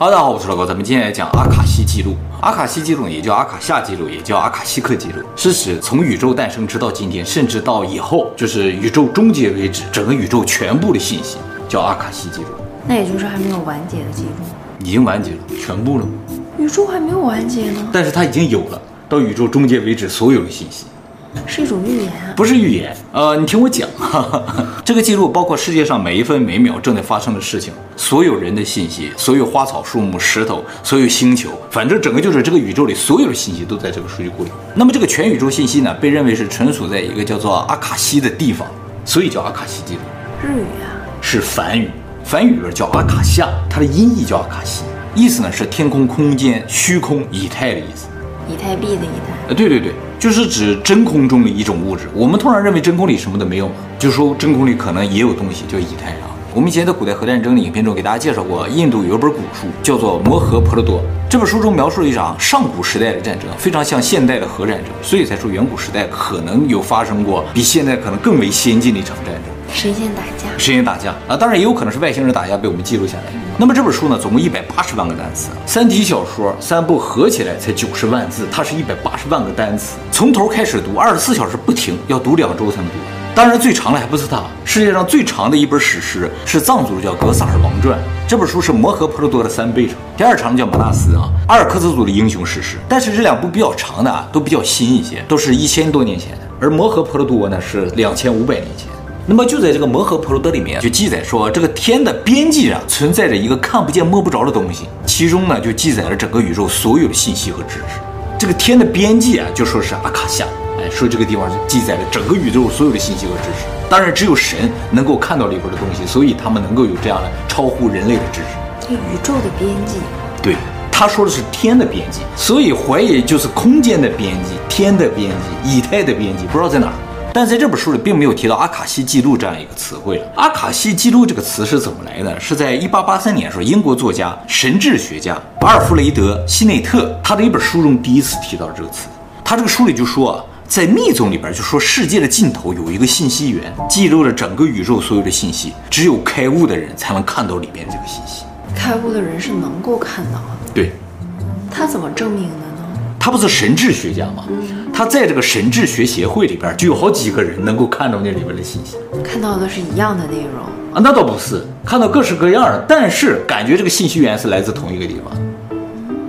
哈喽，大家好，我是老高，咱们今天来讲阿卡西记录。阿卡西记录也叫阿卡夏记录，也叫阿卡西克记录，是指从宇宙诞生直到今天，甚至到以后，就是宇宙终结为止，整个宇宙全部的信息叫阿卡西记录。那也就是还没有完结的记录，已经完结了，全部了。宇宙还没有完结呢，但是它已经有了，到宇宙终结为止所有的信息。是一种预言啊？不是预言，呃，你听我讲，哈哈，这个记录包括世界上每一分每秒正在发生的事情，所有人的信息，所有花草树木、石头，所有星球，反正整个就是这个宇宙里所有的信息都在这个数据库里。那么这个全宇宙信息呢，被认为是存储在一个叫做阿卡西的地方，所以叫阿卡西记录。日语啊？是梵语，梵语里叫阿卡夏，它的音译叫阿卡西，意思呢是天空、空间、虚空、以太的意思。以太币的以太？呃，对对对。就是指真空中的一种物质。我们通常认为真空里什么都没有，就说真空里可能也有东西，叫以太啊。我们以前在古代核战争的影片中给大家介绍过，印度有一本古书叫做《摩诃婆罗多》。这本书中描述了一场上古时代的战争，非常像现代的核战争，所以才说远古时代可能有发生过比现在可能更为先进的一场战争。神仙打架，神仙打架啊！当然也有可能是外星人打架被我们记录下来。那么这本书呢，总共一百八十万个单词，三体小说三部合起来才九十万字，它是一百八十万个单词，从头开始读，二十四小时不停，要读两周才能读。当然最长的还不是它，世界上最长的一本史诗是藏族的叫《格萨尔王传》，这本书是《摩诃婆罗多》的三倍长。第二长的叫《马纳斯》啊，阿尔克孜族的英雄史诗。但是这两部比较长的啊，都比较新一些，都是一千多年前的，而《摩诃婆罗多》呢是两千五百年前。那么就在这个摩诃婆罗多里面就记载说，这个天的边际上存在着一个看不见摸不着的东西，其中呢就记载了整个宇宙所有的信息和知识。这个天的边际啊就说是阿卡夏，哎，说这个地方是记载了整个宇宙所有的信息和知识。当然只有神能够看到里边的东西，所以他们能够有这样的超乎人类的知识。这宇宙的边际，对，他说的是天的边际，所以怀疑就是空间的边际、天的边际、以太的边际，不知道在哪儿。但在这本书里并没有提到阿卡西记录这样一个词汇了。阿卡西记录这个词是怎么来的？是在1883年的时候，英国作家、神智学家阿尔弗雷德·希内特他的一本书中第一次提到这个词。他这个书里就说啊，在密宗里边就说世界的尽头有一个信息源，记录了整个宇宙所有的信息，只有开悟的人才能看到里边这个信息。开悟的人是能够看到的。对。他怎么证明呢？他不是神智学家吗？他在这个神智学协会里边就有好几个人能够看到那里边的信息，看到的是一样的内容啊？那倒不是，看到各式各样的，但是感觉这个信息源是来自同一个地方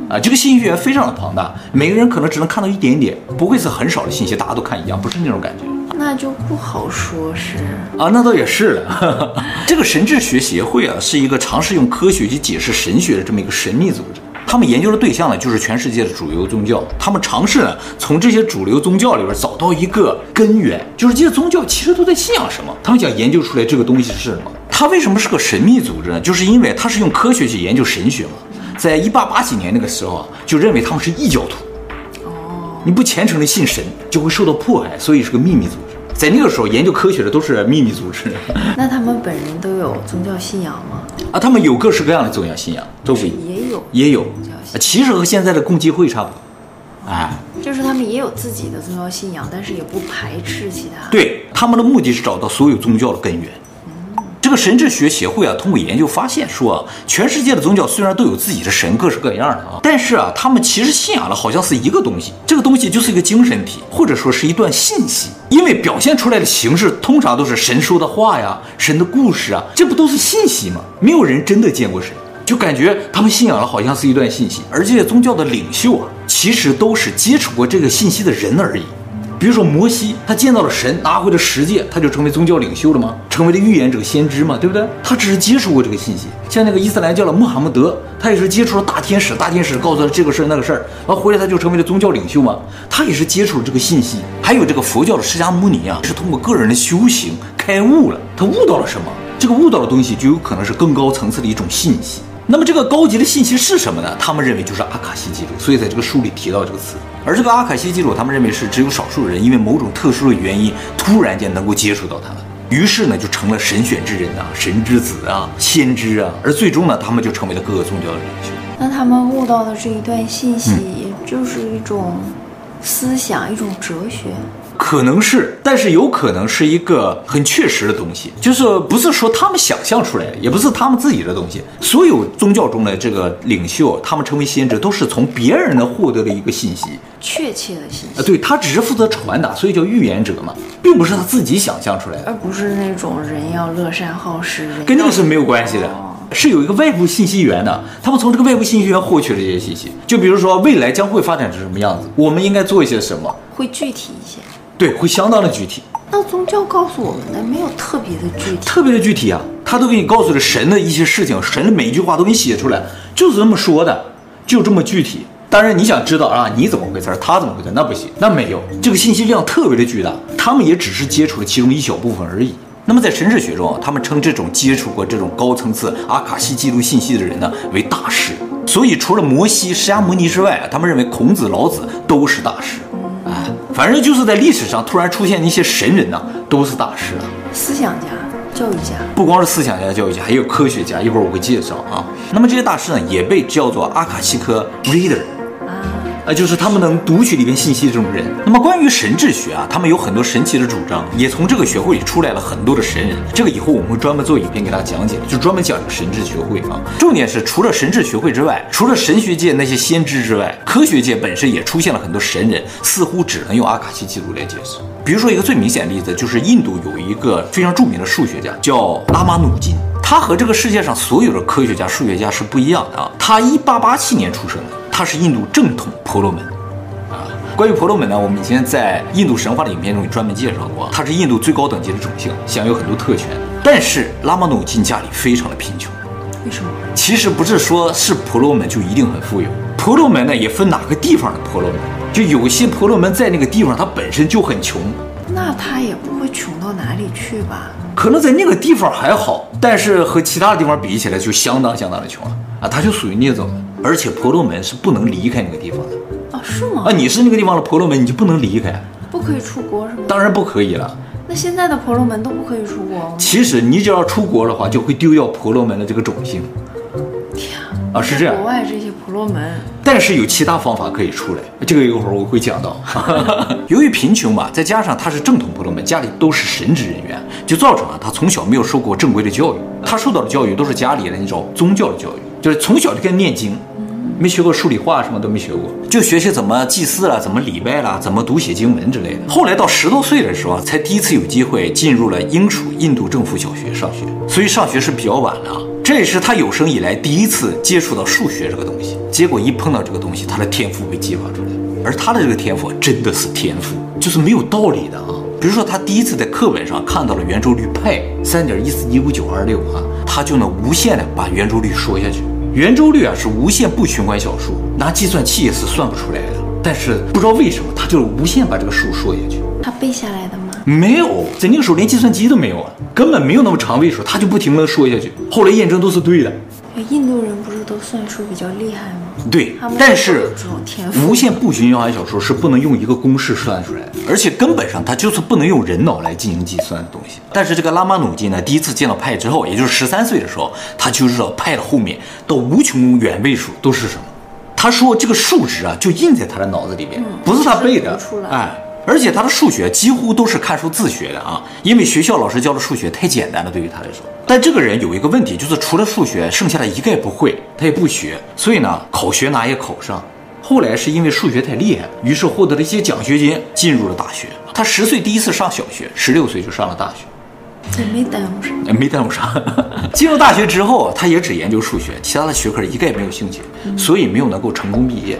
啊。这个信息源非常的庞大，每个人可能只能看到一点点，不会是很少的信息，大家都看一样，不是那种感觉。那就不好说是啊，那倒也是了。这个神智学协会啊，是一个尝试用科学去解释神学的这么一个神秘组织。他们研究的对象呢，就是全世界的主流宗教。他们尝试呢，从这些主流宗教里边找到一个根源，就是这些宗教其实都在信仰什么。他们想研究出来这个东西是什么。它为什么是个神秘组织呢？就是因为它是用科学去研究神学嘛。在一八八几年那个时候啊，就认为他们是异教徒。哦，你不虔诚的信神，就会受到迫害，所以是个秘密组织。在那个时候，研究科学的都是秘密组织。那他们本人都有宗教信仰吗？啊，他们有各式各样的宗教信仰，都不也有也有。其实和现在的共济会差不多。哎，就是他们也有自己的宗教信仰，但是也不排斥其他。对，他们的目的是找到所有宗教的根源。这个神智学协会啊，通过研究发现说啊，全世界的宗教虽然都有自己的神，各式各样的啊，但是啊，他们其实信仰的好像是一个东西，这个东西就是一个精神体，或者说是一段信息，因为表现出来的形式通常都是神说的话呀、神的故事啊，这不都是信息吗？没有人真的见过神，就感觉他们信仰的好像是一段信息，而这些宗教的领袖啊，其实都是接触过这个信息的人而已。比如说摩西，他见到了神，拿回了十诫，他就成为宗教领袖了吗？成为了预言者、先知嘛，对不对？他只是接触过这个信息。像那个伊斯兰教的穆罕默德，他也是接触了大天使，大天使告诉他这个事儿那个事儿，然后回来他就成为了宗教领袖嘛。他也是接触了这个信息。还有这个佛教的释迦牟尼啊，是通过个人的修行开悟了，他悟到了什么？这个悟到的东西就有可能是更高层次的一种信息。那么这个高级的信息是什么呢？他们认为就是阿卡西记录，所以在这个书里提到这个词。而这个阿卡西记录，他们认为是只有少数人因为某种特殊的原因，突然间能够接触到他们，于是呢就成了神选之人啊、神之子啊、先知啊，而最终呢，他们就成为了各个宗教的领袖。那他们悟到的这一段信息，就是一种思想，一种哲学。可能是，但是有可能是一个很确实的东西，就是不是说他们想象出来的，也不是他们自己的东西。所有宗教中的这个领袖，他们成为先知，都是从别人那获得的一个信息，确切的信息。啊，对，他只是负责传达，所以叫预言者嘛，并不是他自己想象出来的，而不是那种人要乐善好施，跟那个是没有关系的。哦是有一个外部信息源的，他们从这个外部信息源获取了这些信息。就比如说未来将会发展成什么样子，我们应该做一些什么，会具体一些。对，会相当的具体。那宗教告诉我们的没有特别的具体，特别的具体啊，他都给你告诉了神的一些事情，神的每一句话都给你写出来，就是这么说的，就这么具体。当然你想知道啊，你怎么回事儿，他怎么回事，那不行，那没有，这个信息量特别的巨大，他们也只是接触了其中一小部分而已。那么在神智学中啊，他们称这种接触过这种高层次阿卡西记录信息的人呢为大师。所以除了摩西、释迦牟尼之外啊，他们认为孔子、老子都是大师。啊，反正就是在历史上突然出现一些神人呢，都是大师啊。思想家、教育家，不光是思想家、教育家，还有科学家。一会儿我会介绍啊。那么这些大师呢，也被叫做阿卡西科 reader。啊，就是他们能读取里边信息的这种人。那么关于神智学啊，他们有很多神奇的主张，也从这个学会里出来了很多的神人。这个以后我们会专门做影片给大家讲解，就专门讲这个神智学会啊。重点是，除了神智学会之外，除了神学界那些先知之外，科学界本身也出现了很多神人，似乎只能用阿卡西记录来解释。比如说一个最明显的例子，就是印度有一个非常著名的数学家叫拉马努金，他和这个世界上所有的科学家、数学家是不一样的啊。他一八八七年出生的。他是印度正统婆罗门，啊，关于婆罗门呢，我们以前在印度神话的影片中也专门介绍过，他是印度最高等级的种姓，享有很多特权。但是拉玛努金家里非常的贫穷，为什么？其实不是说是婆罗门就一定很富有，婆罗门呢也分哪个地方的婆罗门，就有些婆罗门在那个地方他本身就很穷，那他也不会穷到哪里去吧？可能在那个地方还好，但是和其他的地方比起来就相当相当的穷了啊，他就属于那种。而且婆罗门是不能离开那个地方的啊？是吗？啊，你是那个地方的婆罗门，你就不能离开，不可以出国是吗？当然不可以了。那现在的婆罗门都不可以出国吗？其实你只要出国的话，就会丢掉婆罗门的这个种姓。天啊，是这样。国外这些婆罗门，但是有其他方法可以出来，这个一会儿我会讲到。由于贫穷嘛，再加上他是正统婆罗门，家里都是神职人员，就造成了他从小没有受过正规的教育，他受到的教育都是家里的那种宗教的教育，就是从小就开始念经。没学过数理化，什么都没学过，就学习怎么祭祀了，怎么礼拜了，怎么读写经文之类的。后来到十多岁的时候，才第一次有机会进入了英属印度政府小学上学，所以上学是比较晚的啊。这也是他有生以来第一次接触到数学这个东西。结果一碰到这个东西，他的天赋被激发出来。而他的这个天赋真的是天赋，就是没有道理的啊。比如说，他第一次在课本上看到了圆周率派三点一四一五九二六啊，他就能无限的把圆周率说下去。圆周率啊是无限不循环小数，拿计算器也是算不出来的。但是不知道为什么，他就是无限把这个数说下去。他背下来的吗？没有，在那个时候连计算机都没有啊，根本没有那么长位数，他就不停的说下去。后来验证都是对的。印度人不是都算数比较厉害吗？对，但是无限不循环小数是不能用一个公式算出来的，而且根本上它就是不能用人脑来进行计算的东西。但是这个拉马努金呢，第一次见到派之后，也就是十三岁的时候，他就知道派的后面到无穷远位数都是什么。他说这个数值啊，就印在他的脑子里面，不是他背的，哎。而且他的数学几乎都是看书自学的啊，因为学校老师教的数学太简单了，对于他来说。但这个人有一个问题，就是除了数学，剩下的一概不会，他也不学，所以呢，考学哪也考不上。后来是因为数学太厉害，于是获得了一些奖学金，进入了大学。他十岁第一次上小学，十六岁就上了大学，也没耽误上，没耽误上。进入大学之后，他也只研究数学，其他的学科一概没有兴趣，所以没有能够成功毕业。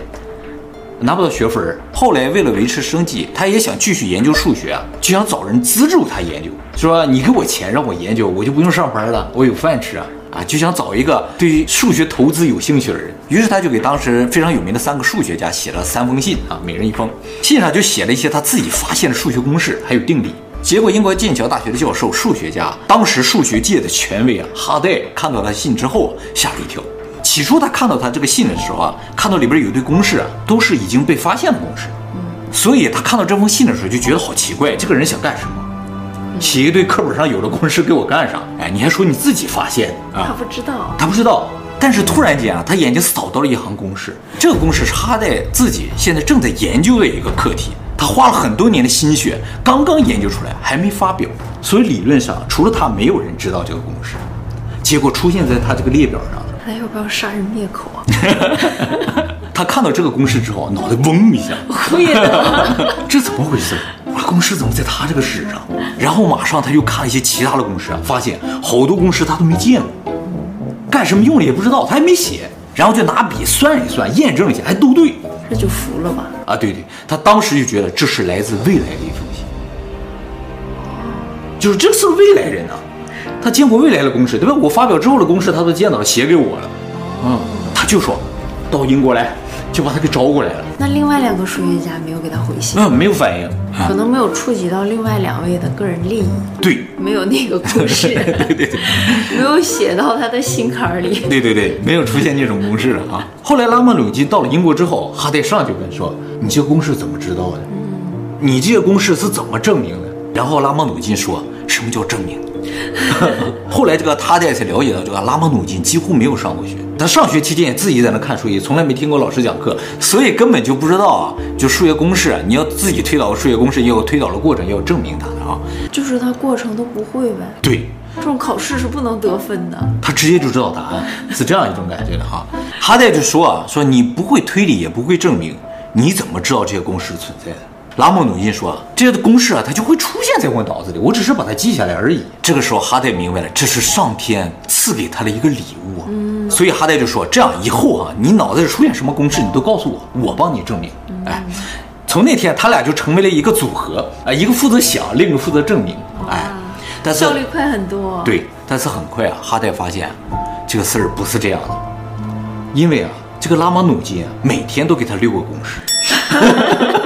拿不到学分儿，后来为了维持生计，他也想继续研究数学啊，就想找人资助他研究，说你给我钱让我研究，我就不用上班了，我有饭吃啊啊，就想找一个对数学投资有兴趣的人。于是他就给当时非常有名的三个数学家写了三封信啊，每人一封，信上就写了一些他自己发现的数学公式还有定理。结果英国剑桥大学的教授、数学家，当时数学界的权威啊，哈代看到他信之后吓了一跳。起初他看到他这个信的时候啊，看到里边有一堆公式啊，都是已经被发现的公式，所以他看到这封信的时候就觉得好奇怪，这个人想干什么？写一堆课本上有的公式给我干啥？哎，你还说你自己发现啊？他不知道，他不知道。但是突然间啊，他眼睛扫到了一行公式，这个公式是他在自己现在正在研究的一个课题。他花了很多年的心血，刚刚研究出来，还没发表。所以理论上，除了他，没有人知道这个公式。结果出现在他这个列表上。他要不要杀人灭口啊？他看到这个公式之后，脑袋嗡一下，会的。这怎么回事？我的公式怎么在他这个纸上？然后马上他又看了一些其他的公式，发现好多公式他都没见过，干什么用的也不知道，他还没写。然后就拿笔算一算，验证一下，还都对。这就服了吧？啊，对对，他当时就觉得这是来自未来的一封信，就是这是未来人啊，他见过未来的公式，对吧？我发表之后的公式他都见到了，写给我了，嗯，他就说到英国来。就把他给招过来了。那另外两个数学家没有给他回信？嗯，没有反应，可能没有触及到另外两位的个人利益。对，没有那个公式。对对对，没有写到他的心坎里。对对对，没有出现那种公式了啊。后来拉莫努金到了英国之后，哈代上就跟说：“你这个公式怎么知道的？嗯，你这个公式是怎么证明的？”然后拉莫努金说：“什么叫证明？” 后来这个他在才了解到，这个拉马努金几乎没有上过学。他上学期间也自己在那看书，也从来没听过老师讲课，所以根本就不知道啊。就数学公式，你要自己推导数学公式，也有推导的过程，也有证明它的啊。就是他过程都不会呗。对，这种考试是不能得分的。他直接就知道答案，是这样一种感觉的哈。哈代就说啊，说你不会推理，也不会证明，你怎么知道这些公式存在的？拉莫努金说：“这些的公式啊，它就会出现在我脑子里，我只是把它记下来而已。”这个时候，哈代明白了，这是上天赐给他的一个礼物。嗯，所以哈代就说：“这样以后啊，你脑子里出现什么公式，你都告诉我，我帮你证明。”哎，从那天他俩就成为了一个组合啊，一个负责想，另一个负责证明。哎，但是效率快很多。对，但是很快啊，哈代发现这个事儿不是这样的，因为啊，这个拉马努金啊，每天都给他六个公式。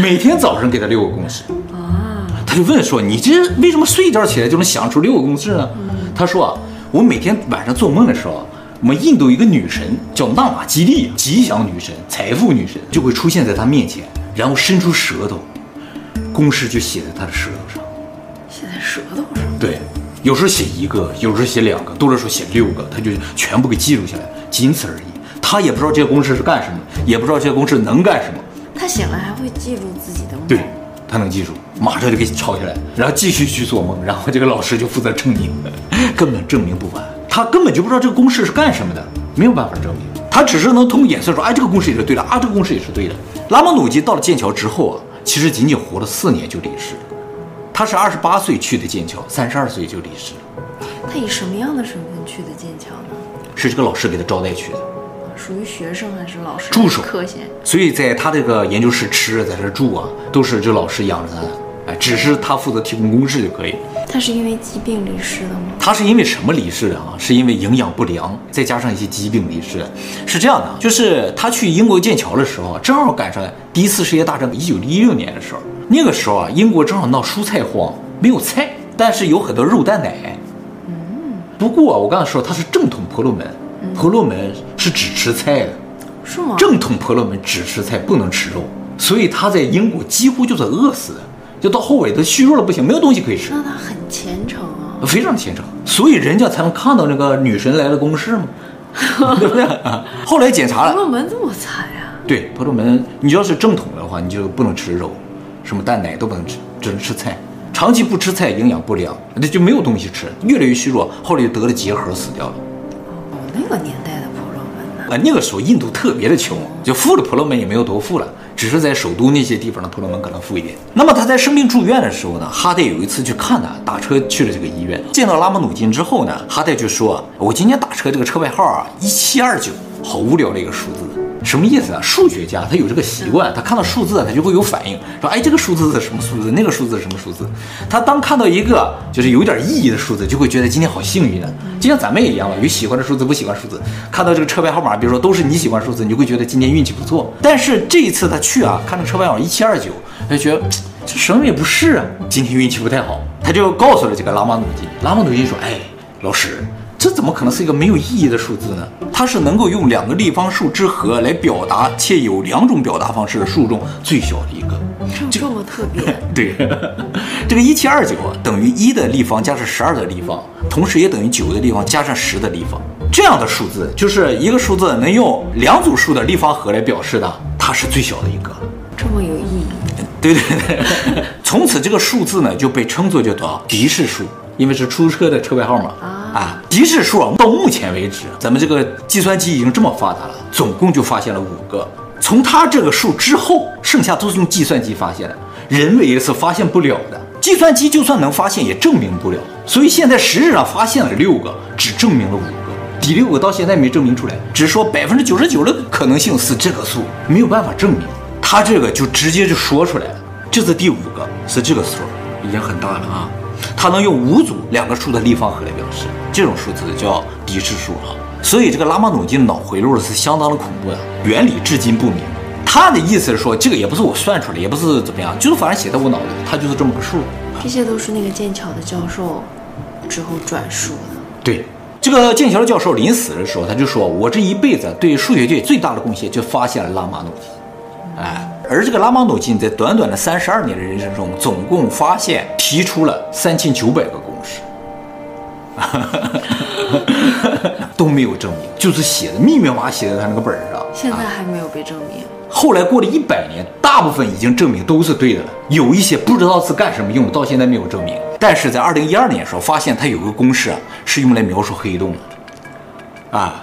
每天早上给他六个公式啊，他就问说：“你这为什么睡一觉起来就能想出六个公式呢？”他说：“啊，我每天晚上做梦的时候，我们印度一个女神叫纳玛基利，吉祥女神、财富女神就会出现在他面前，然后伸出舌头，公式就写在他的舌头上，写在舌头上。对，有时候写一个，有时候写两个，多的时候写六个，他就全部给记录下来，仅此而已。他也不知道这些公式是干什么，也不知道这些公式能干什么。”他醒了还会记住自己的梦，对，他能记住，马上就给抄下来，然后继续去做梦，然后这个老师就负责证明，根本证明不完，他根本就不知道这个公式是干什么的，没有办法证明，他只是能通过演算说，哎，这个公式也是对的，啊，这个公式也是对的。拉马努基到了剑桥之后啊，其实仅仅活了四年就离世了，他是二十八岁去的剑桥，三十二岁就离世了。他以什么样的身份去的剑桥呢？是这个老师给他招待去的。属于学生还是老师？助手。课闲。所以在他这个研究室吃，在这住啊，都是这老师养着他的。哎，只是他负责提供公式就可以。他是因为疾病离世的吗？他是因为什么离世的啊？是因为营养不良，再加上一些疾病离世。是这样的，就是他去英国剑桥的时候，正好赶上第一次世界大战，一九一六年的时候。那个时候啊，英国正好闹蔬菜荒，没有菜，但是有很多肉蛋奶。嗯。不过我刚才说他是正统婆罗门。婆罗门是只吃菜的，是吗？正统婆罗门只吃菜，不能吃肉，所以他在英国几乎就是饿死的，就到后尾他虚弱了不行，没有东西可以吃。那他很虔诚啊，非常虔诚，所以人家才能看到那个女神来了公式嘛，对不对？后来检查了，婆罗门这么惨呀？对，婆罗门，你要是正统的话，你就不能吃肉，什么蛋奶都不能吃，只能吃菜。长期不吃菜，营养不良，那就没有东西吃，越来越虚弱，后来就得了结核，死掉了。哦那个年代？啊，那个时候印度特别的穷，就富的婆罗门也没有多富了，只是在首都那些地方的婆罗门可能富一点。那么他在生病住院的时候呢，哈代有一次去看他，打车去了这个医院，见到拉姆努金之后呢，哈代就说：“我今天打车这个车牌号啊，一七二九，好无聊的一个数字。”什么意思啊？数学家他有这个习惯，他看到数字他就会有反应，说哎，这个数字是什么数字？那个数字是什么数字？他当看到一个就是有点意义的数字，就会觉得今天好幸运啊。就像咱们也一样嘛，有喜欢的数字，不喜欢数字。看到这个车牌号码，比如说都是你喜欢数字，你就会觉得今天运气不错。但是这一次他去啊，看到车牌号一七二九，他就觉得这什么也不是啊，今天运气不太好。他就告诉了这个拉马努金，拉马努金说，哎，老师。这怎么可能是一个没有意义的数字呢？它是能够用两个立方数之和来表达，且有两种表达方式的数中最小的一个。这这么特别？对，这个一七二九啊，等于一的立方加上十二的立方，同时也等于九的立方加上十的立方。这样的数字就是一个数字能用两组数的立方和来表示的，它是最小的一个。这么有意义。对对对，从此这个数字呢就被称作叫做的士数，因为是出租车的车牌号码啊。啊，极致数，到目前为止，咱们这个计算机已经这么发达了，总共就发现了五个。从它这个数之后，剩下都是用计算机发现的，人为是发现不了的。计算机就算能发现，也证明不了。所以现在实质上发现了六个，只证明了五个，第六个到现在没证明出来，只说百分之九十九的可能性是这个数，没有办法证明。他这个就直接就说出来了，这是第五个，是这个数，已经很大了啊。它能用五组两个数的立方和来表示，这种数字叫的士数啊。所以这个拉马努金脑回路是相当的恐怖的，原理至今不明。他的意思是说，这个也不是我算出来，也不是怎么样，就是反正写在我脑子里，它就是这么个数。这些都是那个剑桥的教授之后转述的。对，这个剑桥的教授临死的时候，他就说：“我这一辈子对数学界最大的贡献，就发现了拉马努金。”哎，而这个拉马努金在短短的三十二年的人生中，总共发现提出了三千九百个公式，都没有证明，就是写的密密麻麻写在他那个本上。现在还没有被证明。后来过了一百年，大部分已经证明都是对的了。有一些不知道是干什么用的，到现在没有证明。但是在二零一二年的时候，发现他有个公式啊，是用来描述黑洞的。啊，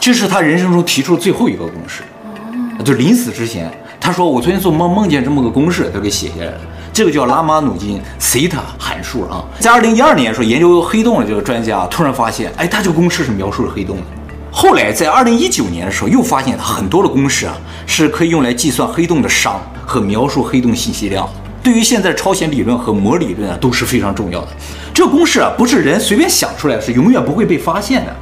这是他人生中提出的最后一个公式。就临死之前，他说：“我昨天做梦梦见这么个公式，他给写下来了。这个叫拉马努金西塔函数啊。在二零一二年的时候，研究黑洞的这个专家突然发现，哎，他这个公式是描述了黑洞的。”后来在二零一九年的时候，又发现很多的公式啊，是可以用来计算黑洞的熵和描述黑洞信息量。对于现在超弦理论和膜理论啊，都是非常重要的。这个公式啊，不是人随便想出来，是永远不会被发现的。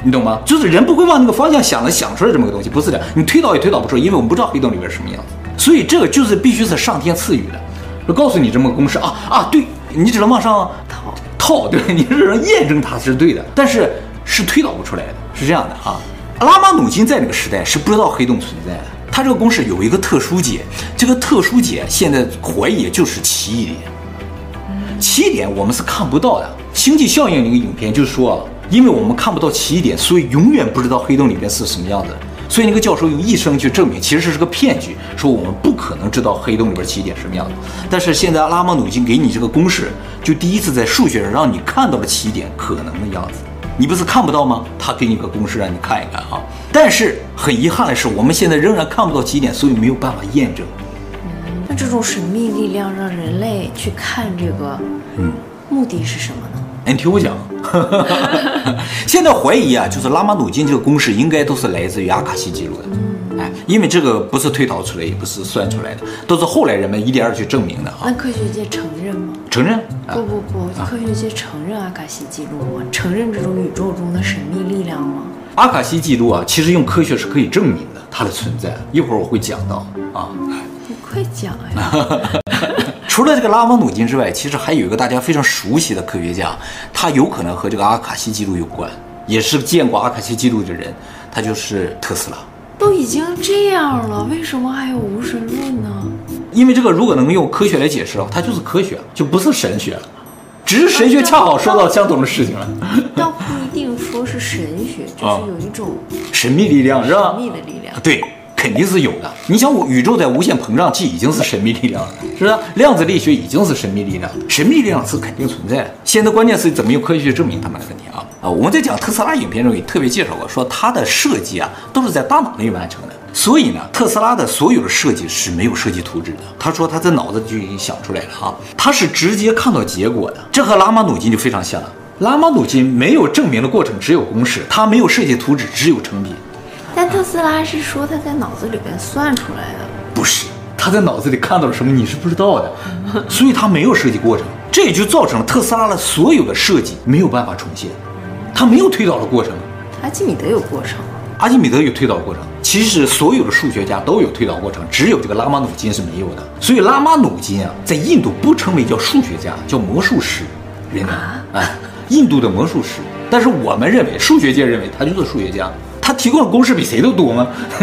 哦，你懂吗？就是人不会往那个方向想的，想出来这么个东西，不是的。你推导也推导不出来，因为我们不知道黑洞里边是什么样子。所以这个就是必须是上天赐予的。就告诉你这么个公式啊啊，对，你只能往上套套，对，你只能验证它是对的，但是。是推导不出来的，是这样的啊。拉马努金在那个时代是不知道黑洞存在的，他这个公式有一个特殊解，这个特殊解现在怀疑就是奇异点。奇异点我们是看不到的。星际效应那个影片就说，因为我们看不到奇异点，所以永远不知道黑洞里面是什么样子。所以那个教授用一生去证明，其实这是个骗局，说我们不可能知道黑洞里边奇异点什么样子。但是现在拉马努金给你这个公式，就第一次在数学上让你看到了起点可能的样子。你不是看不到吗？他给你个公式让你看一看啊。但是很遗憾的是，我们现在仍然看不到起点，所以没有办法验证。嗯，那这种神秘力量让人类去看这个，嗯，目的是什么呢？你听我讲，现在怀疑啊，就是拉马努金这个公式应该都是来自于阿卡西记录的。嗯，哎，因为这个不是推导出来，也不是算出来的，都是后来人们一点点去证明的啊。那科学界承认吗？承认。不不不，科学界承认阿卡西记录吗？承认这种宇宙中的神秘力量吗？阿卡西记录啊，其实用科学是可以证明的，它的存在。一会儿我会讲到啊。你快讲呀！除了这个拉马努金之外，其实还有一个大家非常熟悉的科学家，他有可能和这个阿卡西记录有关，也是见过阿卡西记录的人，他就是特斯拉。都已经这样了，为什么还有无神论呢？因为这个如果能用科学来解释的话，它就是科学，就不是神学了。只是神学恰好说到相同的事情了。倒不一定说是神学，就是有一种神秘力量，是吧？神秘的力量，对，肯定是有的。你想，我宇宙在无限膨胀，这已经是神秘力量了，是不是？量子力学已经是神秘力量，神秘力量是肯定存在的。现在关键是怎么用科学去证明他们的问题啊？啊，我们在讲特斯拉影片中也特别介绍过，说它的设计啊都是在大脑内完成的。所以呢，特斯拉的所有的设计是没有设计图纸的。他说他在脑子就已经想出来了啊，他是直接看到结果的。这和拉马努金就非常像了。拉马努金没有证明的过程，只有公式，他没有设计图纸，只有成品。但特斯拉是说他在脑子里边算出来的，不是他在脑子里看到了什么，你是不知道的，所以他没有设计过程，这也就造成了特斯拉的所有的设计没有办法重现，他没有推导的过程。阿基米德有过程。阿基米德有推导过程，其实所有的数学家都有推导过程，只有这个拉马努金是没有的。所以拉马努金啊，在印度不称为叫数学家，叫魔术师，人啊，哎，印度的魔术师。但是我们认为，数学界认为他就是数学家，他提供的公式比谁都多吗？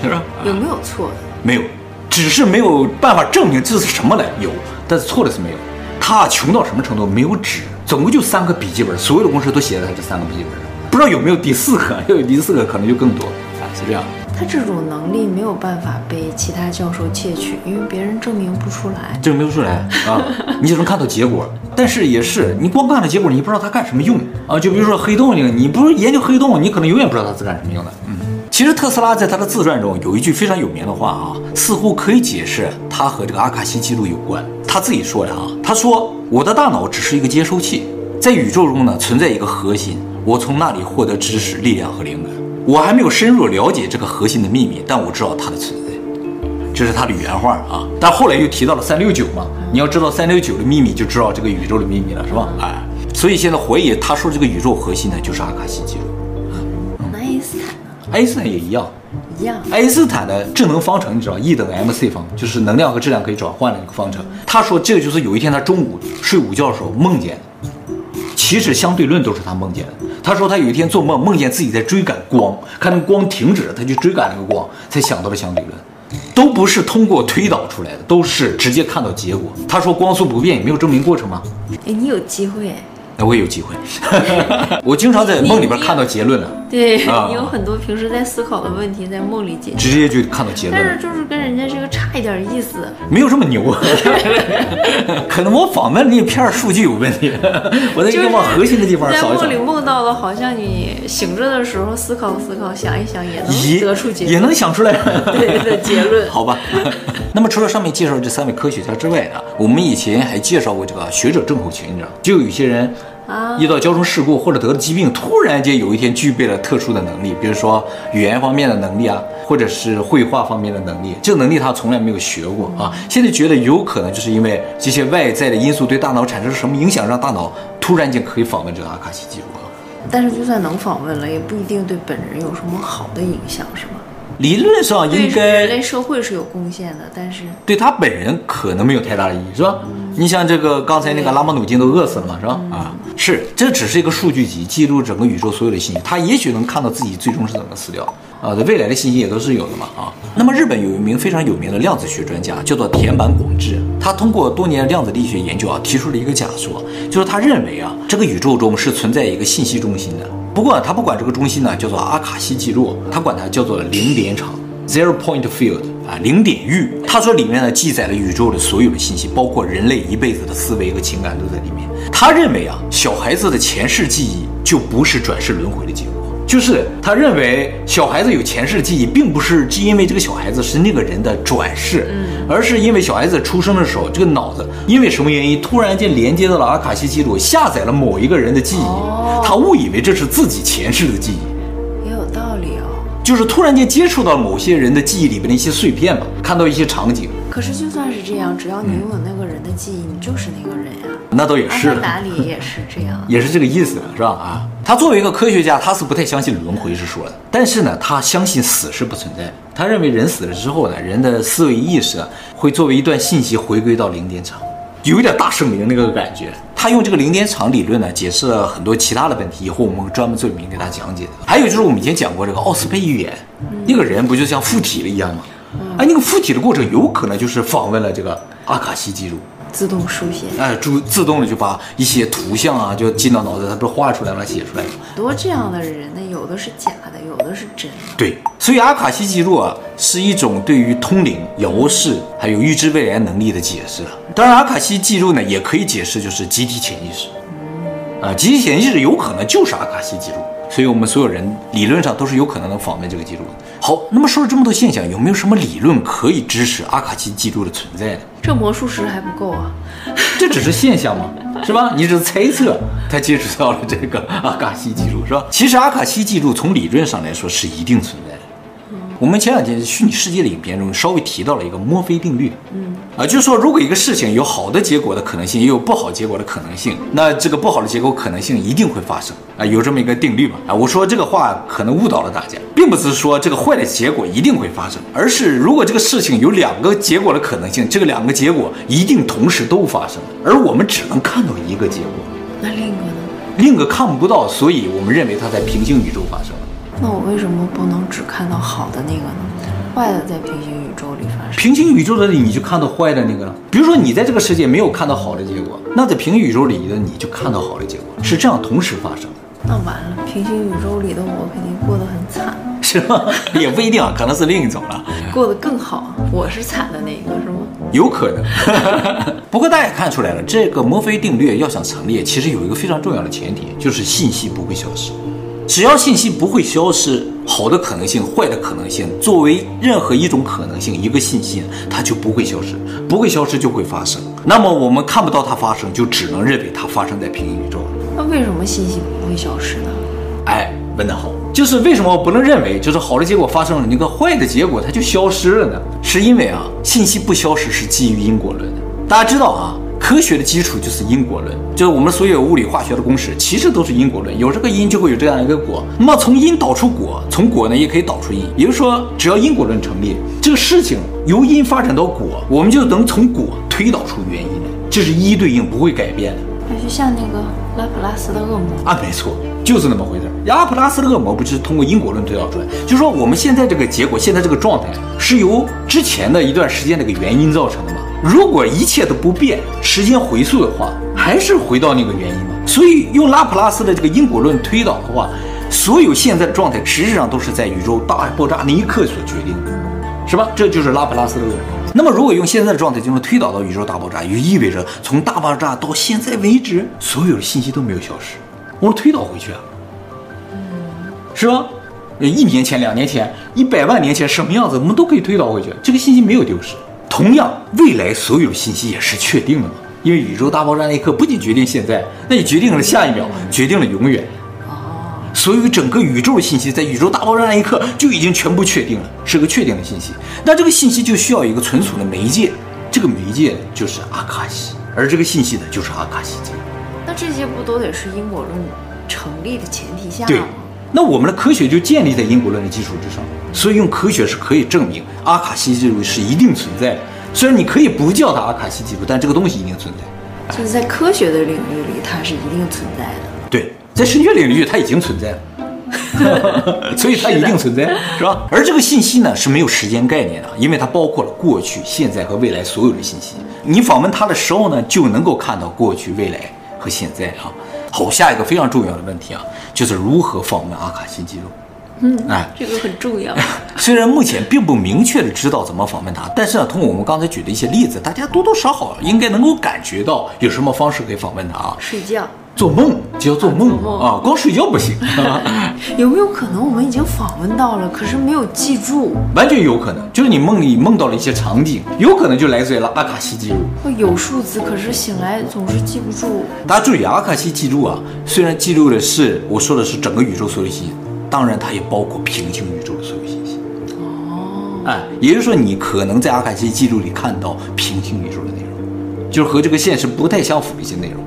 是吧？有没有错的？没有，只是没有办法证明这是什么来有，但是错的是没有。他穷到什么程度？没有纸，总共就三个笔记本，所有的公式都写在他这三个笔记本上。不知道有没有第四个？要有第四个，可能就更多。啊，是这样。他这种能力没有办法被其他教授窃取，因为别人证明不出来。证明不出来啊，你只能看到结果。但是也是，你光看了结果，你不知道它干什么用啊。就比如说黑洞这个，你不是研究黑洞，你可能永远不知道它是干什么用的。嗯，其实特斯拉在他的自传中有一句非常有名的话啊，似乎可以解释他和这个阿卡西记录有关。他自己说的啊，他说我的大脑只是一个接收器，在宇宙中呢存在一个核心，我从那里获得知识、力量和灵感。我还没有深入了解这个核心的秘密，但我知道它的存在，这是他的原话啊。但后来又提到了三六九嘛，你要知道三六九的秘密，就知道这个宇宙的秘密了，是吧？哎，所以现在怀疑他说这个宇宙核心呢，就是阿卡西记录。那爱因斯坦呢？爱因斯坦也一样，一样。爱因斯坦的智能方程你知道，E 等于 mc 方，就是能量和质量可以转换的一个方程。他说这个就是有一天他中午睡午觉的时候梦见的。其实相对论都是他梦见的。他说他有一天做梦，梦见自己在追赶光，看那个光停止了，他就追赶那个光，才想到了相对论，都不是通过推导出来的，都是直接看到结果。他说光速不变，也没有证明过程吗？哎，你有机会。我也有机会，我经常在梦里边看到结论了。对，啊、你 有很多平时在思考的问题，在梦里解决，直接就看到结论。但是就是跟人家这个差一点意思，没有这么牛。可能我访问那片数据有问题，我在一个往核心的地方扫一扫。在梦里梦到了，好像你醒着的时候思考思考，想一想，也能得出结论，也能想出来对的结论。好吧。那么除了上面介绍这三位科学家之外呢，我们以前还介绍过这个学者症候群，你知道，就有一些人。遇到交通事故或者得了疾病，突然间有一天具备了特殊的能力，比如说语言方面的能力啊，或者是绘画方面的能力，这个能力他从来没有学过啊。现在觉得有可能就是因为这些外在的因素对大脑产生什么影响，让大脑突然间可以访问这个阿卡西记录。但是就算能访问了，也不一定对本人有什么好的影响，是吗？理论上应该人类社会是有贡献的，但是对他本人可能没有太大的意义，是吧？嗯、你像这个刚才那个拉马努金都饿死了嘛，是吧？嗯、啊，是，这只是一个数据集，记录整个宇宙所有的信息，他也许能看到自己最终是怎么死掉啊，这未来的信息也都是有的嘛，啊。那么日本有一名非常有名的量子学专家，叫做田坂广志，他通过多年量子力学研究啊，提出了一个假说，就是他认为啊，这个宇宙中是存在一个信息中心的。不过他不管这个中心呢叫做阿卡西记录，他管它叫做零点场 （zero point field） 啊，零点域。他说里面呢记载了宇宙的所有的信息，包括人类一辈子的思维和情感都在里面。他认为啊，小孩子的前世记忆就不是转世轮回的结果。就是他认为小孩子有前世记忆，并不是只因为这个小孩子是那个人的转世，嗯，而是因为小孩子出生的时候，这个脑子因为什么原因突然间连接到了阿卡西记录，下载了某一个人的记忆，哦，他误以为这是自己前世的记忆，也有道理哦。就是突然间接触到某些人的记忆里边的一些碎片吧，看到一些场景。可是就算是这样，只要你拥有那个人的记忆，嗯，你就是那个人呀。那倒也是，哪里也是这样，也是这个意思，是吧？啊。他作为一个科学家，他是不太相信轮回之说的，但是呢，他相信死是不存在的。他认为人死了之后呢，人的思维意识会作为一段信息回归到零点场，有一点大圣灵那个感觉。他用这个零点场理论呢，解释了很多其他的问题。以后我们专门做一名给他讲解的。还有就是我们以前讲过这个奥斯佩预言，那个人不就像附体了一样吗？哎，那个附体的过程有可能就是访问了这个阿卡西记录。自动书写，哎，自自动的就把一些图像啊，就进到脑子，它不是画出来了，写出来了。多这样的人呢，有的是假的，有的是真的。对，所以阿卡西记录啊，是一种对于通灵、遥视还有预知未来能力的解释了。当然，阿卡西记录呢，也可以解释就是集体潜意识。嗯，啊，集体潜意识有可能就是阿卡西记录，所以我们所有人理论上都是有可能能访问这个记录的。好，那么说了这么多现象，有没有什么理论可以支持阿卡西记录的存在呢？这魔术师还不够啊，这只是现象嘛，是吧？你只是猜测，他接触到了这个阿卡西记录，是吧？其实阿卡西记录从理论上来说是一定存在的。我们前两天虚拟世界的影片中稍微提到了一个墨菲定律，嗯，啊，就是说如果一个事情有好的结果的可能性，也有不好结果的可能性，那这个不好的结果可能性一定会发生啊，有这么一个定律嘛？啊，我说这个话可能误导了大家，并不是说这个坏的结果一定会发生，而是如果这个事情有两个结果的可能性，这个两个结果一定同时都发生，而我们只能看到一个结果，那另一个呢？另一个看不到，所以我们认为它在平行宇宙发生。那我为什么不能只看到好的那个呢？坏的在平行宇宙里发生。平行宇宙的你就看到坏的那个了。比如说你在这个世界没有看到好的结果，那在平行宇宙里的你就看到好的结果，是这样同时发生的。那完了，平行宇宙里的我肯定过得很惨。是吗？也不一定啊，可能是另一种了。过得更好，我是惨的那一个，是吗？有可能。不过大家也看出来了，这个墨菲定律要想成立，其实有一个非常重要的前提，就是信息不会消失。只要信息不会消失，好的可能性、坏的可能性，作为任何一种可能性，一个信息它就不会消失，不会消失就会发生。那么我们看不到它发生，就只能认为它发生在平行宇宙。那为什么信息不会消失呢？哎，问得好，就是为什么我不能认为就是好的结果发生了，那个坏的结果它就消失了呢？是因为啊，信息不消失是基于因果论的。大家知道啊。科学的基础就是因果论，就是我们所有物理化学的公式，其实都是因果论。有这个因，就会有这样一个果。那么从因导出果，从果呢也可以导出因。也就是说，只要因果论成立，这个事情由因发展到果，我们就能从果推导出原因来。这是一对应，不会改变的。还是像那个拉普拉斯的恶魔啊，没错，就是那么回事。拉普拉斯的恶魔不就是通过因果论推导出来，就是说我们现在这个结果，现在这个状态，是由之前的一段时间那个原因造成的嘛？如果一切都不变，时间回溯的话，还是回到那个原因嘛。所以用拉普拉斯的这个因果论推导的话，所有现在的状态实质上都是在宇宙大爆炸那一刻所决定的，是吧？这就是拉普拉斯的恶魔。那么如果用现在的状态就能推导到宇宙大爆炸，也就意味着从大爆炸到现在为止，所有的信息都没有消失，我们推导回去啊，是吧？一年前、两年前、一百万年前什么样子，我们都可以推导回去，这个信息没有丢失。同样，未来所有信息也是确定的嘛？因为宇宙大爆炸那一刻不仅决定现在，那也决定了下一秒，决定了永远。哦，所以整个宇宙的信息在宇宙大爆炸那一刻就已经全部确定了，是个确定的信息。那这个信息就需要一个存储的媒介，这个媒介就是阿卡西，而这个信息呢就是阿卡西记录。那这些不都得是因果论成立的前提下吗？对。那我们的科学就建立在因果论的基础之上，所以用科学是可以证明阿卡西记录是一定存在的。虽然你可以不叫它阿卡西记录，但这个东西一定存在。就是在科学的领域里，它是一定存在的。对，在神学领域它已经存在了，所以它一定存在，是，是吧？而这个信息呢是没有时间概念的，因为它包括了过去、现在和未来所有的信息。你访问它的时候呢，就能够看到过去、未来和现在啊。好，下一个非常重要的问题啊，就是如何访问阿卡西记录。嗯，哎，这个很重要。虽然目前并不明确的知道怎么访问他，但是呢，通过我们刚才举的一些例子，大家多多少少应该能够感觉到有什么方式可以访问他啊。睡觉。做梦就要做梦啊，光睡觉不行。有没有可能我们已经访问到了，可是没有记住？完全有可能，就是你梦里梦到了一些场景，有可能就来自于了阿卡西记录。有数字，可是醒来总是记不住。大家注意，阿卡西记录啊，虽然记录的是我说的是整个宇宙所有信息，当然它也包括平行宇宙的所有信息。哦，哎，也就是说，你可能在阿卡西记录里看到平行宇宙的内容，就是和这个现实不太相符的一些内容。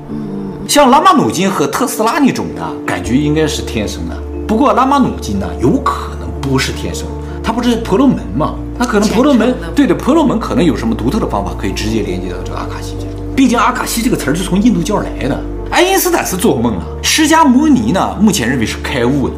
像拉马努金和特斯拉那种的感觉应该是天生的，不过拉马努金呢，有可能不是天生，他不是婆罗门吗？他可能婆罗门，对的，婆罗门可能有什么独特的方法可以直接连接到这个阿卡西记录。毕竟阿卡西这个词儿是从印度教来的。爱因斯坦是做梦啊，释迦牟尼呢，目前认为是开悟的，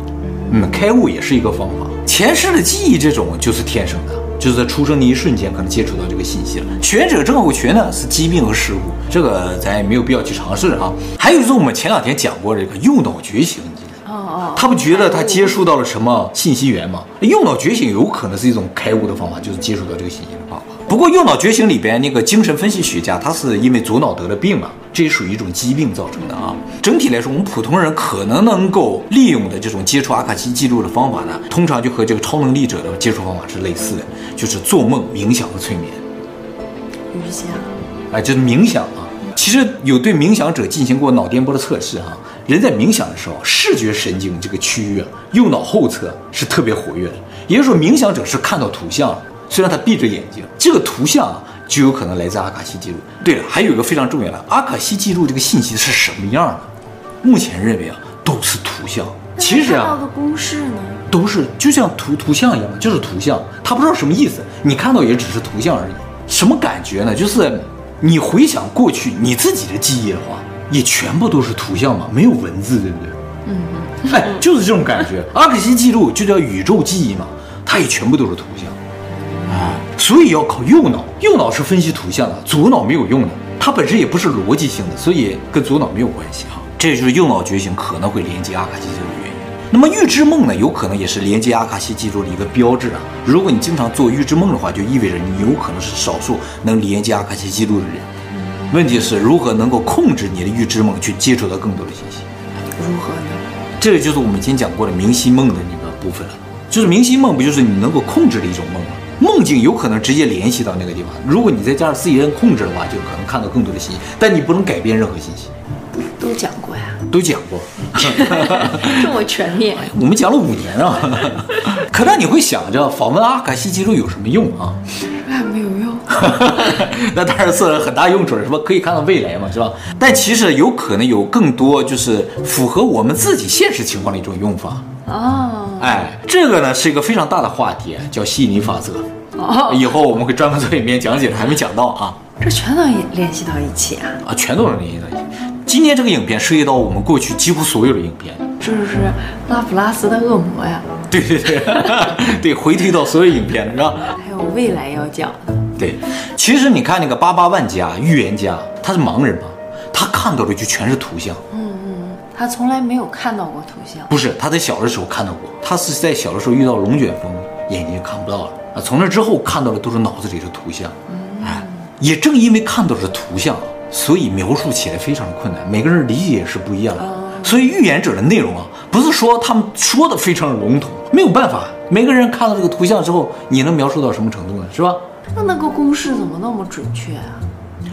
嗯，开悟也是一个方法。前世的记忆这种就是天生的。就是在出生的一瞬间，可能接触到这个信息了。学者症候群呢，是疾病和事故，这个咱也没有必要去尝试啊。还有就是我们前两天讲过这个右脑觉醒，哦哦，他不觉得他接触到了什么信息源吗？右脑觉醒有可能是一种开悟的方法，就是接触到这个信息的方法。不过右脑觉醒里边那个精神分析学家，他是因为左脑得了病嘛，这也属于一种疾病造成的啊。整体来说，我们普通人可能能够利用的这种接触阿卡西记录的方法呢，通常就和这个超能力者的接触方法是类似的，就是做梦、冥想和催眠。冥想，哎，就是冥想啊。其实有对冥想者进行过脑电波的测试哈，人在冥想的时候，视觉神经这个区域啊，右脑后侧是特别活跃的，也就是说，冥想者是看到图像。虽然他闭着眼睛，这个图像啊，就有可能来自阿卡西记录。对了，还有一个非常重要的，阿卡西记录这个信息是什么样的？目前认为啊，都是图像。其实啊，的公式呢，都是就像图图像一样，就是图像。他不知道什么意思，你看到也只是图像而已。什么感觉呢？就是你回想过去你自己的记忆的话，也全部都是图像嘛，没有文字，对不对？嗯嗯。哎，就是这种感觉。阿卡西记录就叫宇宙记忆嘛，它也全部都是图像。所以要靠右脑，右脑是分析图像的，左脑没有用的，它本身也不是逻辑性的，所以跟左脑没有关系哈。这就是右脑觉醒可能会连接阿卡西记录的原因。那么预知梦呢，有可能也是连接阿卡西记录的一个标志啊。如果你经常做预知梦的话，就意味着你有可能是少数能连接阿卡西记录的人。问题是如何能够控制你的预知梦去接触到更多的信息？如何呢？这个就是我们以前讲过的明晰梦的那个部分了。就是明晰梦，不就是你能够控制的一种梦吗？梦境有可能直接联系到那个地方。如果你再加上自己人控制的话，就可能看到更多的信息，但你不能改变任何信息。都讲过呀，都讲过，这么全面。我们讲了五年啊，可能你会想着访问阿卡西记录有什么用啊？那没有用。那当然是很大用处了，什么可以看到未来嘛，是吧？但其实有可能有更多，就是符合我们自己现实情况的一种用法。哦，哎，这个呢是一个非常大的话题，叫吸引力法则。哦，以后我们会专门做影片讲解的，还没讲到啊。这全能联系到一起啊？啊，全都能联系到一起。今天这个影片涉及到我们过去几乎所有的影片，这是拉普拉斯的恶魔呀？对对对，对，回推到所有影片了，是吧？还有未来要讲的。对，其实你看那个八八万家预言家，他是盲人嘛，他看到的就全是图像。嗯嗯，他从来没有看到过图像。不是，他在小的时候看到过，他是在小的时候遇到龙卷风，眼睛就看不到了啊。从那之后看到的都是脑子里的图像。嗯，哎，也正因为看到的是图像。所以描述起来非常的困难，每个人理解也是不一样的。所以预言者的内容啊，不是说他们说的非常的笼统，没有办法，每个人看到这个图像之后，你能描述到什么程度呢？是吧？那那个公式怎么那么准确啊？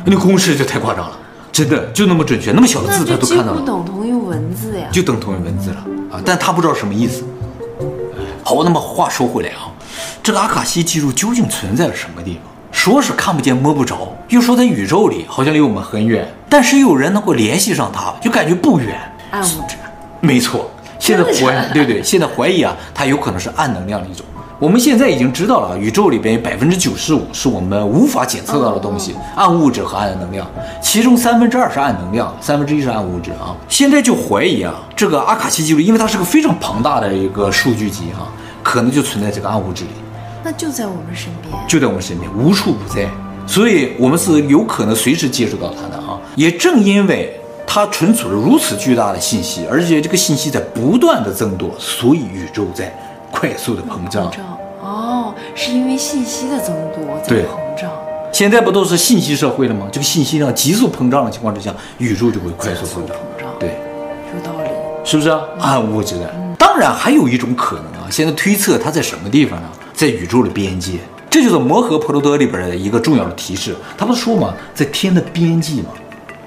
那公式就太夸张了，真的就那么准确，那么小的字他都看到了。就等同于文字呀，就等同于文字了啊！但他不知道什么意思。好，那么话说回来啊，这个阿卡西记录究竟存在了什么地方？说是看不见摸不着，又说在宇宙里好像离我们很远，但是又有人能够联系上它，就感觉不远。暗物质，没错。现在怀疑，对对，现在怀疑啊，它有可能是暗能量的一种。我们现在已经知道了，宇宙里边有百分之九十五是我们无法检测到的东西，暗物质和暗能量，其中三分之二是暗能量，三分之一是暗物质啊。现在就怀疑啊，这个阿卡西记录，因为它是个非常庞大的一个数据集啊，可能就存在这个暗物质里。那就在我们身边，就在我们身边，无处不在，所以我们是有可能随时接触到它的啊。也正因为它存储了如此巨大的信息，而且这个信息在不断的增多，所以宇宙在快速的膨胀。膨胀哦，是因为信息的增多在膨胀。现在不都是信息社会了吗？这个信息量急速膨胀的情况之下，宇宙就会快速膨胀。膨胀，对，有道理，是不是啊？暗物质的。当然还有一种可能啊，现在推测它在什么地方呢？在宇宙的边界，这就是《摩诃婆罗多》里边的一个重要的提示。他不是说嘛，在天的边际嘛，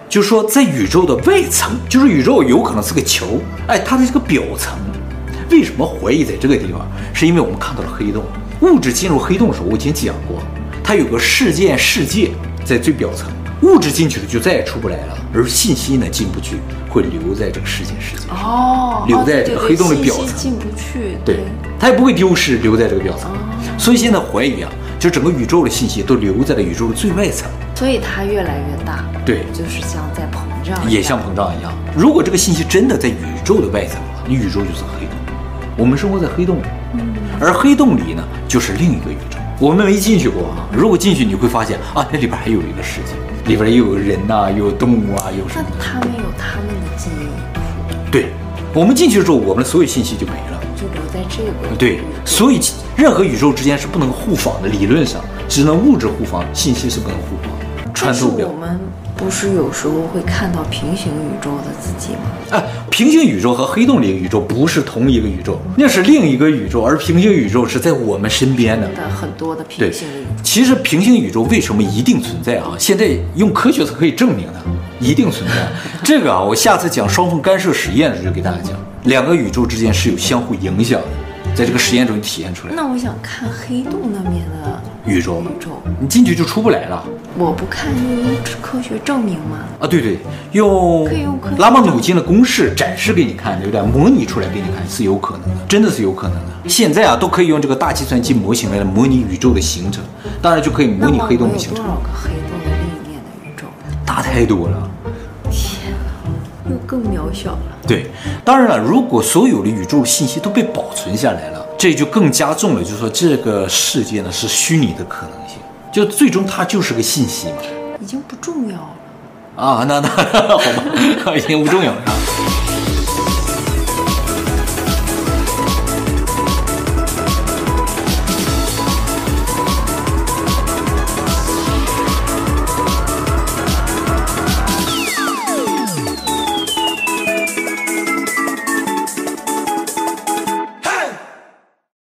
就是说在宇宙的外层，就是宇宙有可能是个球，哎，它的这个表层，为什么怀疑在这个地方？是因为我们看到了黑洞，物质进入黑洞的时候，我以前讲过，它有个事件世界在最表层，物质进去了就再也出不来了，而信息呢进不去，会留在这个事件世界哦，留在这个黑洞的表层，进不去，对。它也不会丢失，留在这个表层，所以现在怀疑啊，就整个宇宙的信息都留在了宇宙的最外层，所以它越来越大，对，就是像在膨胀，也像膨胀一样。如果这个信息真的在宇宙的外层的话，你宇宙就是黑洞，我们生活在黑洞里，嗯，而黑洞里呢，就是另一个宇宙，我们没进去过啊。如果进去，你会发现啊，那里边还有一个世界，里边又有人呐、啊，有动物啊，有什么？那他们有他们的记忆，对，我们进去的时候，我们的所有信息就没了。就留在这个对，所以任何宇宙之间是不能互访的，理论上。只能物质互访，信息是不能互访，穿透不了。我们不是有时候会看到平行宇宙的自己吗？哎，平行宇宙和黑洞里的宇宙不是同一个宇宙，那是另一个宇宙，而平行宇宙是在我们身边的。的很多的平行宇宙。其实平行宇宙为什么一定存在啊？现在用科学是可以证明的，一定存在。这个啊，我下次讲双缝干涉实验的时候就给大家讲。两个宇宙之间是有相互影响的，在这个实验中体现出来。那我想看黑洞那边的宇宙，宇宙你进去就出不来了。我不看，用科学证明吗？啊，对对，用可以用拉马努金的公式展示给你看，对不对？模拟出来给你看是有可能的，真的是有可能的。现在啊，都可以用这个大计算机模型来模拟宇宙的形成，当然就可以模拟黑洞的形成。多少个黑洞的另一面的宇宙？大太多了。又更渺小了。对，当然了，如果所有的宇宙信息都被保存下来了，这就更加重了，就是说这个世界呢是虚拟的可能性，就最终它就是个信息嘛，已经不重要了。啊，那那 好吧，已经不重要了。